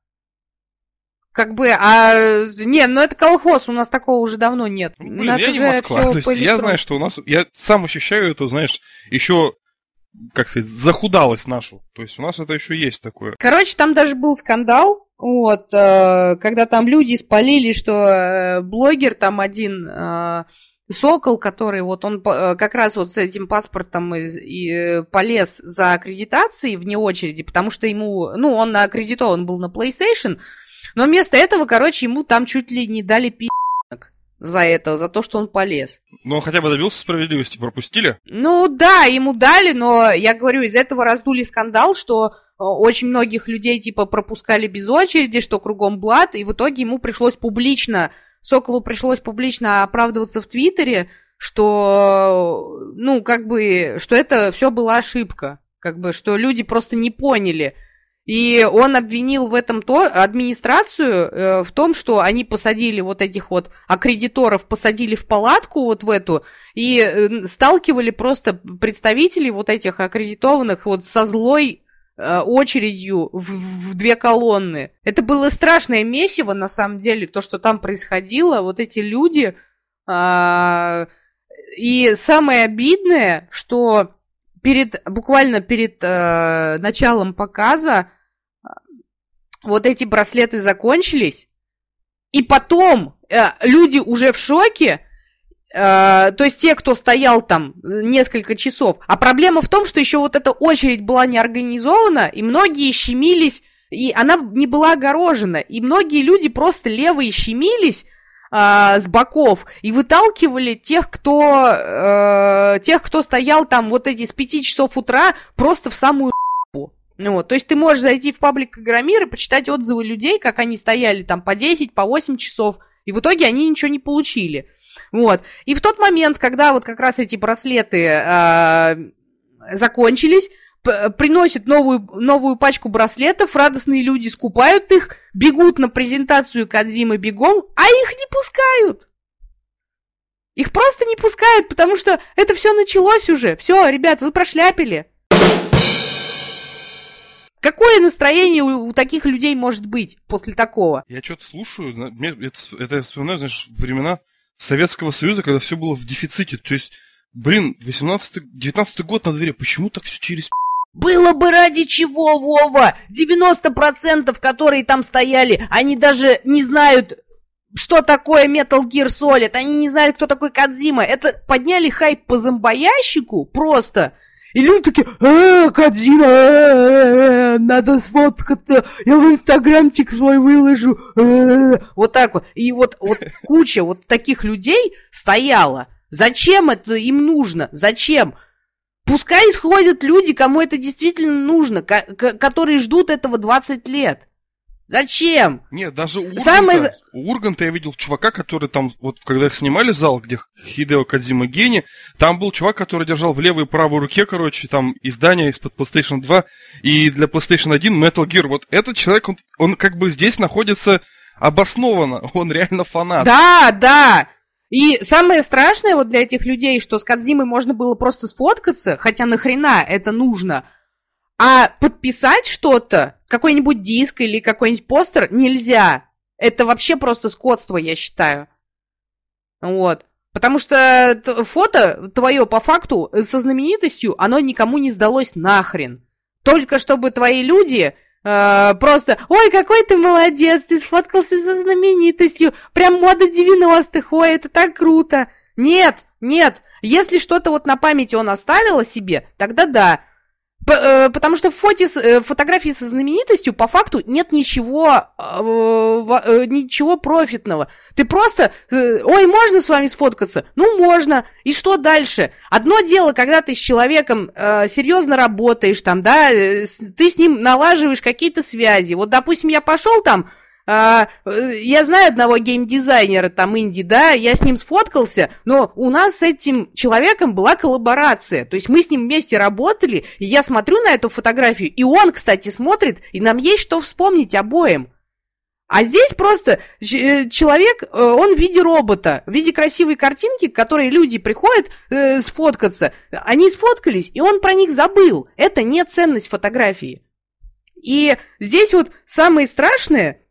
Как бы, а... Не, ну это колхоз, у нас такого уже давно нет. Блин, у нас я уже не Москва. То есть я знаю, что у нас... Я сам ощущаю это, знаешь, еще как сказать, захудалость нашу. То есть у нас это еще есть такое. Короче, там даже был скандал, вот, э, когда там люди спалили, что э, блогер там один... Э, Сокол, который вот он как раз вот с этим паспортом и, и полез за аккредитацией вне очереди, потому что ему, ну, он аккредитован был на PlayStation, но вместо этого, короче, ему там чуть ли не дали пи*** за это, за то, что он полез. Но он хотя бы добился справедливости, пропустили? Ну да, ему дали, но я говорю, из этого раздули скандал, что э, очень многих людей типа пропускали без очереди, что кругом блат, и в итоге ему пришлось публично, Соколу пришлось публично оправдываться в Твиттере, что, ну, как бы, что это все была ошибка, как бы, что люди просто не поняли. И он обвинил в этом то, администрацию э, в том, что они посадили вот этих вот аккредиторов, посадили в палатку вот в эту, и э, сталкивали просто представителей вот этих аккредитованных вот со злой э, очередью в, в две колонны. Это было страшное месиво, на самом деле, то, что там происходило. Вот эти люди... Э, и самое обидное, что перед, буквально перед э, началом показа э, вот эти браслеты закончились, и потом э, люди уже в шоке, э, то есть те, кто стоял там несколько часов. А проблема в том, что еще вот эта очередь была не организована, и многие щемились, и она не была огорожена, и многие люди просто левые щемились, э, с боков и выталкивали тех, кто, э, тех, кто стоял там вот эти с 5 часов утра просто в самую ну, вот, то есть ты можешь зайти в паблик Игромир и почитать отзывы людей, как они стояли там по 10, по 8 часов, и в итоге они ничего не получили. Вот. И в тот момент, когда вот как раз эти браслеты э, закончились, приносит новую, новую пачку браслетов, радостные люди скупают их, бегут на презентацию Кадзимы бегом, а их не пускают. Их просто не пускают, потому что это все началось уже. Все, ребят, вы прошляпили. Какое настроение у, у таких людей может быть после такого? Я что-то слушаю, это, это я вспоминаю, знаешь, времена Советского Союза, когда все было в дефиците. То есть, блин, 18 19 год на дворе, почему так все через было бы ради чего, Вова! 90% которые там стояли, они даже не знают, что такое Metal Gear Solid, они не знают, кто такой Кадзима. Это подняли хайп по зомбоящику просто. И люди такие, э, Кадзима, э, надо сфоткаться, я в инстаграмчик свой выложу. Э. Вот так вот. И вот, вот куча вот таких людей стояла. Зачем это им нужно? Зачем? Пускай исходят люди, кому это действительно нужно, которые ждут этого 20 лет. Зачем? Нет, даже у Урганта, Самое... у Урганта я видел чувака, который там, вот когда их снимали зал, где Хидео Кадзима Гени, там был чувак, который держал в левой и правой руке, короче, там издание из-под PlayStation 2 и для PlayStation 1 Metal Gear. Вот этот человек, он, он как бы здесь находится обоснованно, [laughs] он реально фанат. Да, да, и самое страшное вот для этих людей, что с Кадзимой можно было просто сфоткаться, хотя нахрена это нужно, а подписать что-то, какой-нибудь диск или какой-нибудь постер нельзя. Это вообще просто скотство, я считаю. Вот. Потому что фото твое по факту со знаменитостью, оно никому не сдалось нахрен. Только чтобы твои люди Э, просто, ой, какой ты молодец, ты сфоткался со знаменитостью, прям мода 90-х, ой, это так круто. Нет, нет, если что-то вот на памяти он оставил о себе, тогда да. Э, потому что в фоте, э, фотографии со знаменитостью по факту нет ничего, э, ничего профитного. Ты просто, ой, можно с вами сфоткаться? Ну, можно. И что дальше? Одно дело, когда ты с человеком серьезно работаешь, там, да, ты с ним налаживаешь какие-то связи. Вот, допустим, я пошел там а, э, я знаю одного геймдизайнера, там, инди, да, я с ним сфоткался, но у нас с этим человеком была коллаборация, то есть мы с ним вместе работали, и я смотрю на эту фотографию, и он, кстати, смотрит, и нам есть что вспомнить обоим. А здесь просто э, человек, э, он в виде робота, в виде красивой картинки, к которой люди приходят э, сфоткаться. Они сфоткались, и он про них забыл. Это не ценность фотографии. И здесь вот самое страшное,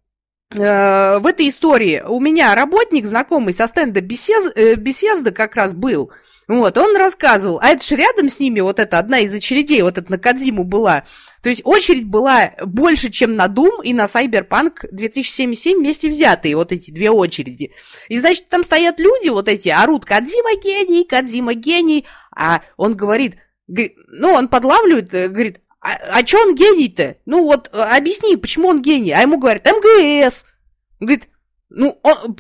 в этой истории у меня работник, знакомый со стенда бесез, э, беседа как раз был. Вот, он рассказывал, а это же рядом с ними вот эта одна из очередей, вот эта на Кадзиму была. То есть очередь была больше, чем на Doom и на Cyberpunk 2077 вместе взятые, вот эти две очереди. И, значит, там стоят люди вот эти, орут Кадзима гений, Кадзима гений, а он говорит, ну, он подлавливает, э, говорит, а, а чё он гений-то? Ну вот, э, объясни, почему он гений? А ему говорят, МГС. Он говорит, ну, он,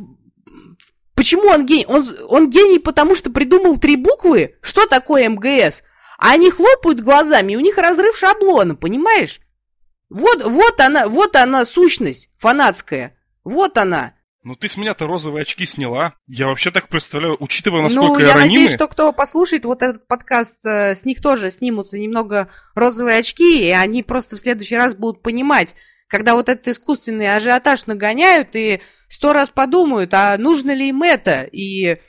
почему он гений? Он, он гений, потому что придумал три буквы? Что такое МГС? А они хлопают глазами, и у них разрыв шаблона, понимаешь? Вот, вот она, вот она сущность фанатская. Вот она. Ну ты с меня-то розовые очки сняла. Я вообще так представляю, учитывая, насколько ну, я, я ранимый... надеюсь, что кто послушает вот этот подкаст, э, с них тоже снимутся немного розовые очки, и они просто в следующий раз будут понимать, когда вот этот искусственный ажиотаж нагоняют и сто раз подумают, а нужно ли им это, и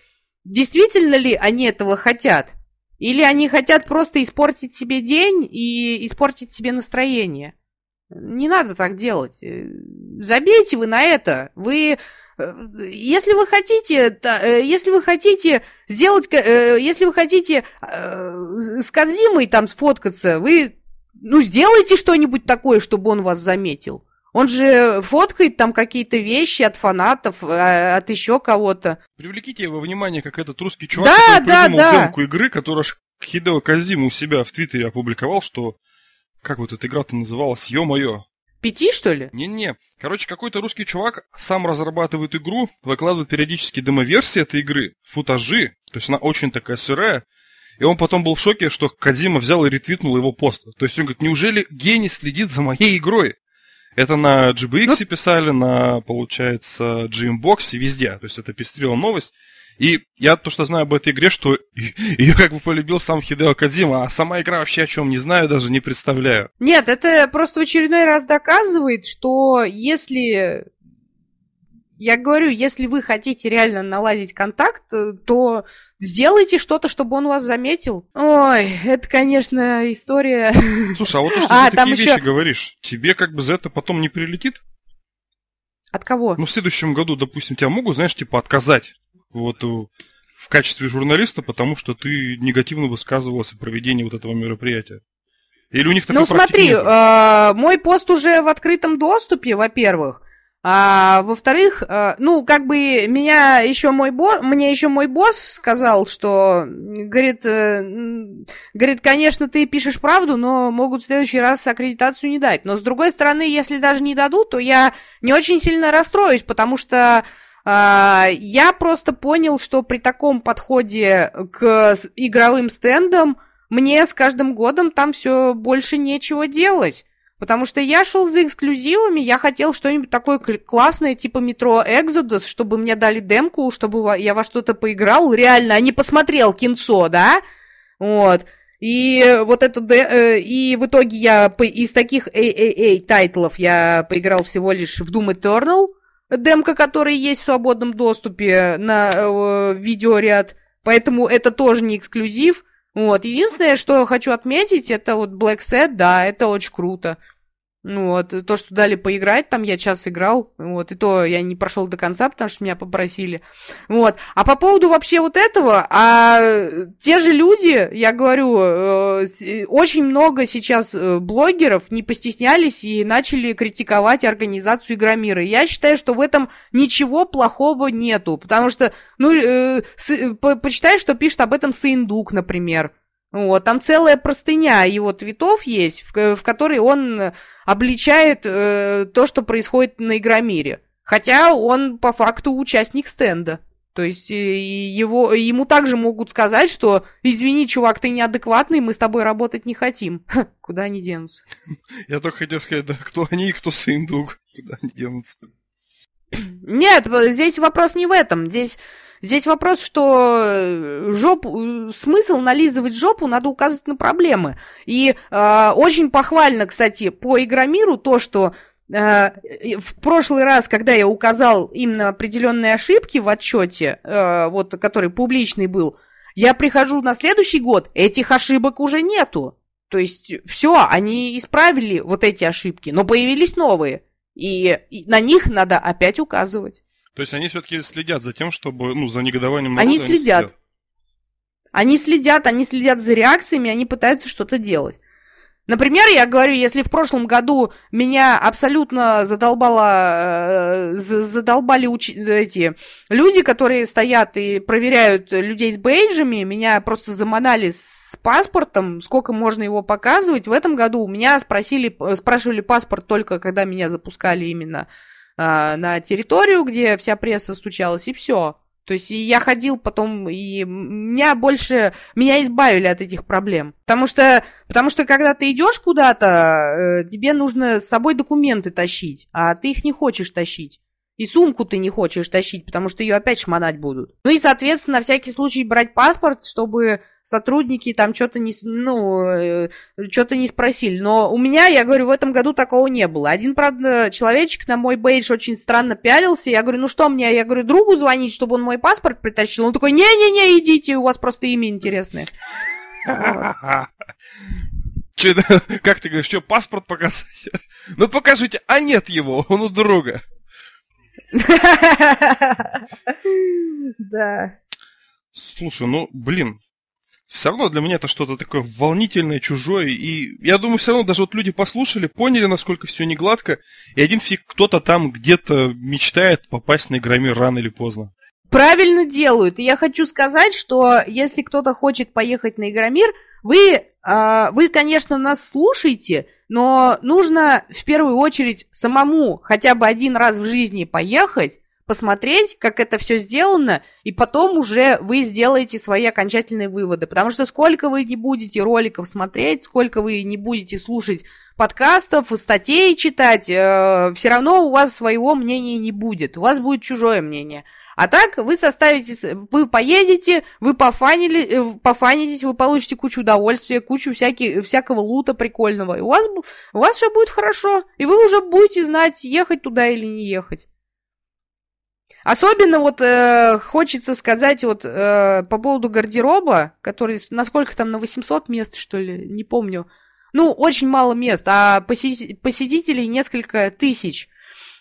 действительно ли они этого хотят, или они хотят просто испортить себе день и испортить себе настроение. Не надо так делать. Э, забейте вы на это. Вы если вы хотите, э, если вы хотите сделать, э, если вы хотите с Кадзимой там сфоткаться, вы, ну, сделайте что-нибудь такое, чтобы он вас заметил. Он же фоткает там какие-то вещи от фанатов, от еще кого-то. Привлеките его внимание, как этот русский чувак, да, который да, придумал да. демку игры, которую Хидео Казима у себя в Твиттере опубликовал, что как вот эта игра-то называлась, ё-моё, Пяти, что ли? Не-не. Короче, какой-то русский чувак сам разрабатывает игру, выкладывает периодически демоверсии этой игры, футажи, то есть она очень такая сырая, и он потом был в шоке, что Кадима взял и ретвитнул его пост. То есть он говорит, неужели гений следит за моей игрой? Это на GBX ну... писали, на, получается, GMBox, везде. То есть это пестрила новость. И я то, что знаю об этой игре, что [laughs] ее как бы полюбил сам Хидео Кадзима, а сама игра вообще о чем не знаю, даже не представляю. Нет, это просто в очередной раз доказывает, что если... Я говорю, если вы хотите реально наладить контакт, то сделайте что-то, чтобы он вас заметил. Ой, это, конечно, история... [laughs] Слушай, а вот то, что а, ты такие еще... вещи говоришь, тебе как бы за это потом не прилетит? От кого? Ну, в следующем году, допустим, тебя могут, знаешь, типа отказать вот э, в качестве журналиста, потому что ты негативно высказывалась о проведении вот этого мероприятия. Или у них такой Ну смотри, э, мой пост уже в открытом доступе, во-первых. А во-вторых, э, ну, как бы меня еще мой босс, мне еще мой босс сказал, что, говорит, э, говорит, конечно, ты пишешь правду, но могут в следующий раз аккредитацию не дать. Но с другой стороны, если даже не дадут, то я не очень сильно расстроюсь, потому что я просто понял, что при таком подходе к игровым стендам мне с каждым годом там все больше нечего делать. Потому что я шел за эксклюзивами, я хотел что-нибудь такое классное, типа метро Exodus, чтобы мне дали демку, чтобы я во что-то поиграл реально, а не посмотрел кинцо, да? Вот. И вот это... Э, и в итоге я из таких AAA тайтлов я поиграл всего лишь в Doom Eternal, демка, который есть в свободном доступе на э, видеоряд, поэтому это тоже не эксклюзив. Вот, единственное, что я хочу отметить, это вот Black Set, да, это очень круто. Ну вот, то, что дали поиграть, там я час играл, вот, и то я не прошел до конца, потому что меня попросили. Вот. А по поводу вообще вот этого, а те же люди, я говорю, э, очень много сейчас э, блогеров не постеснялись и начали критиковать организацию Игромира. Я считаю, что в этом ничего плохого нету, потому что, ну, э, с, по, почитай, что пишет об этом Саиндук, например. Вот, там целая простыня его твитов есть, в, в которой он обличает э, то, что происходит на Игромире. Хотя он по факту участник стенда. То есть э, его, ему также могут сказать, что «Извини, чувак, ты неадекватный, мы с тобой работать не хотим». [laughs] Ха, куда они денутся? [laughs] Я только хотел сказать, да, кто они и кто Сындук. [laughs] Куда они денутся? Нет, здесь вопрос не в этом. Здесь Здесь вопрос, что э, жопу, смысл нализывать жопу надо указывать на проблемы. И э, очень похвально, кстати, по Игромиру то, что э, в прошлый раз, когда я указал именно определенные ошибки в отчете, э, вот, который публичный был, я прихожу на следующий год, этих ошибок уже нету. То есть все, они исправили вот эти ошибки, но появились новые. И, и на них надо опять указывать. То есть они все-таки следят за тем, чтобы, ну, за негодованием народа они следят. Они следят, они следят за реакциями, они пытаются что-то делать. Например, я говорю, если в прошлом году меня абсолютно задолбало, э, задолбали уч... эти люди, которые стоят и проверяют людей с бейджами, меня просто заманали с паспортом, сколько можно его показывать. В этом году у меня спросили, спрашивали паспорт только когда меня запускали именно а, на территорию, где вся пресса стучалась, и все. То есть я ходил потом, и меня больше, меня избавили от этих проблем. Потому что, потому что когда ты идешь куда-то, э, тебе нужно с собой документы тащить, а ты их не хочешь тащить. И сумку ты не хочешь тащить, потому что ее опять шмонать будут. Ну и, соответственно, на всякий случай брать паспорт, чтобы сотрудники там что-то не, ну, э, что-то не спросили. Но у меня, я говорю, в этом году такого не было. Один, правда, человечек на мой бейдж очень странно пялился. Я говорю, ну что мне, я говорю, другу звонить, чтобы он мой паспорт притащил. Он такой, не-не-не, идите, у вас просто имя интересное. [laughs] [laughs] Как ты говоришь, что, паспорт показать? [laughs] Ну покажите, а нет его, он у друга. Да. Слушай, ну, блин, все равно для меня это что-то такое волнительное, чужое. И я думаю, все равно даже вот люди послушали, поняли, насколько все не гладко. И один фиг кто-то там где-то мечтает попасть на Игромир рано или поздно. Правильно делают. И я хочу сказать, что если кто-то хочет поехать на Игромир, вы, э, вы, конечно, нас слушаете, но нужно в первую очередь самому хотя бы один раз в жизни поехать, посмотреть, как это все сделано, и потом уже вы сделаете свои окончательные выводы. Потому что сколько вы не будете роликов смотреть, сколько вы не будете слушать подкастов, статей читать, э, все равно у вас своего мнения не будет. У вас будет чужое мнение. А так вы составите, вы поедете, вы пофанили, э, пофанитесь, вы получите кучу удовольствия, кучу всяких, всякого лута прикольного. И у вас, у вас все будет хорошо. И вы уже будете знать, ехать туда или не ехать. Особенно вот э, хочется сказать вот э, по поводу гардероба, который, насколько там, на 800 мест, что ли, не помню. Ну, очень мало мест, а посетителей несколько тысяч.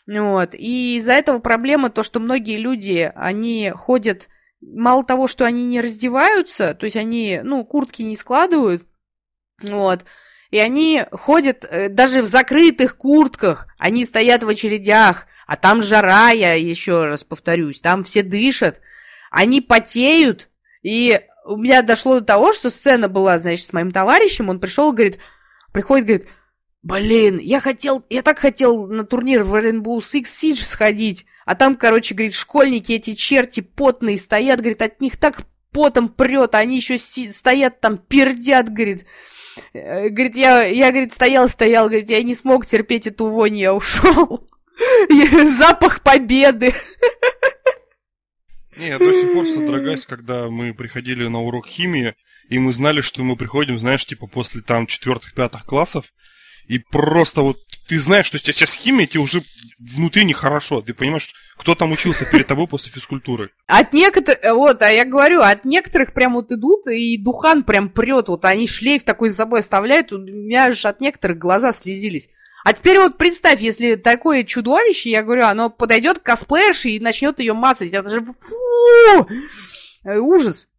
Вот. И из-за этого проблема то, что многие люди, они ходят, мало того, что они не раздеваются, то есть они, ну, куртки не складывают, вот, и они ходят э, даже в закрытых куртках, они стоят в очередях, а там жара, я еще раз повторюсь, там все дышат, они потеют, и у меня дошло до того, что сцена была, значит, с моим товарищем, он пришел, говорит, приходит, говорит, Блин, я хотел, я так хотел на турнир в Rainbow Six Siege сходить, а там, короче, говорит, школьники эти черти потные стоят, говорит, от них так потом прет, а они еще стоят там, пердят, говорит. Э, говорит, я, я, говорит, стоял, стоял, говорит, я не смог терпеть эту вонь, я ушел. [laughs] Запах победы. Не, я до сих пор содрогаюсь, когда мы приходили на урок химии, и мы знали, что мы приходим, знаешь, типа после там четвертых-пятых классов, и просто вот ты знаешь, что сейчас химия тебе уже внутри нехорошо. Ты понимаешь, кто там учился перед тобой после физкультуры. От некоторых, вот, а я говорю, от некоторых прям вот идут, и духан прям прет, вот они шлейф такой за собой оставляют, у меня же от некоторых глаза слезились. А теперь вот представь, если такое чудовище, я говорю, оно подойдет к косплеерше и начнет ее мацать. Это же фу! Э, ужас.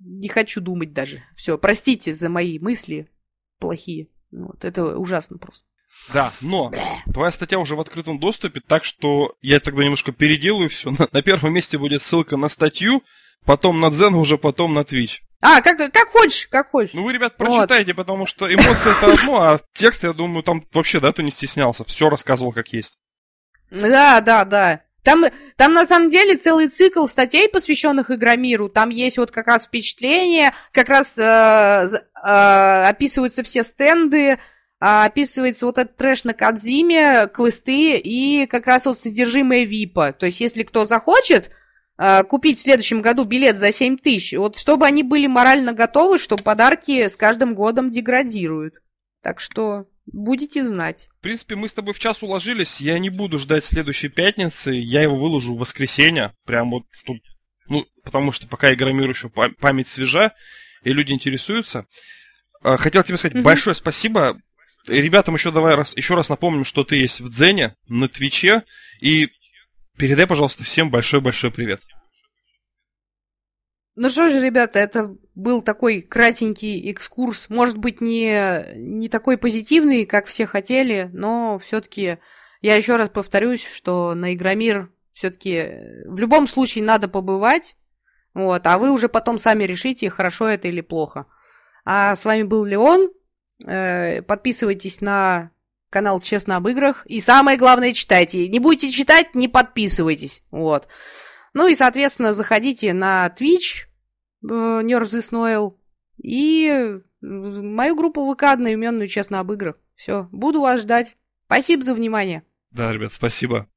Не хочу думать даже. Все, простите за мои мысли плохие. Вот, это ужасно просто. Да, но твоя статья уже в открытом доступе, так что я тогда немножко переделаю все. На, на первом месте будет ссылка на статью, потом на Дзен, уже потом на Twitch. А, как, как хочешь, как хочешь. Ну вы, ребят, прочитайте, вот. потому что эмоции это одно, а текст, я думаю, там вообще, да, ты не стеснялся, все рассказывал как есть. Да, да, да. Там, там на самом деле целый цикл статей, посвященных Игромиру. Там есть вот как раз впечатления, как раз э, э, описываются все стенды, э, описывается вот этот трэш на Кадзиме, квесты и как раз вот содержимое ВИПа. То есть если кто захочет э, купить в следующем году билет за 7 тысяч, вот чтобы они были морально готовы, что подарки с каждым годом деградируют. Так что Будете знать. В принципе, мы с тобой в час уложились. Я не буду ждать следующей пятницы. Я его выложу в воскресенье. Прям вот, чтобы... Ну, потому что пока Игромир еще память свежа, и люди интересуются. А, хотел тебе сказать mm-hmm. большое спасибо. Ребятам еще давай раз, еще раз напомним, что ты есть в Дзене, на Твиче. И передай, пожалуйста, всем большой-большой привет. Ну что же, ребята, это был такой кратенький экскурс. Может быть, не, не такой позитивный, как все хотели, но все-таки я еще раз повторюсь, что на Игромир все-таки в любом случае надо побывать. Вот, а вы уже потом сами решите, хорошо это или плохо. А с вами был Леон. Э, подписывайтесь на канал Честно об играх. И самое главное, читайте. Не будете читать, не подписывайтесь. Вот. Ну и, соответственно, заходите на Twitch, э, Nerf This Noel, и мою группу ВК одноименную, честно, об играх. Все, буду вас ждать. Спасибо за внимание. Да, ребят, спасибо.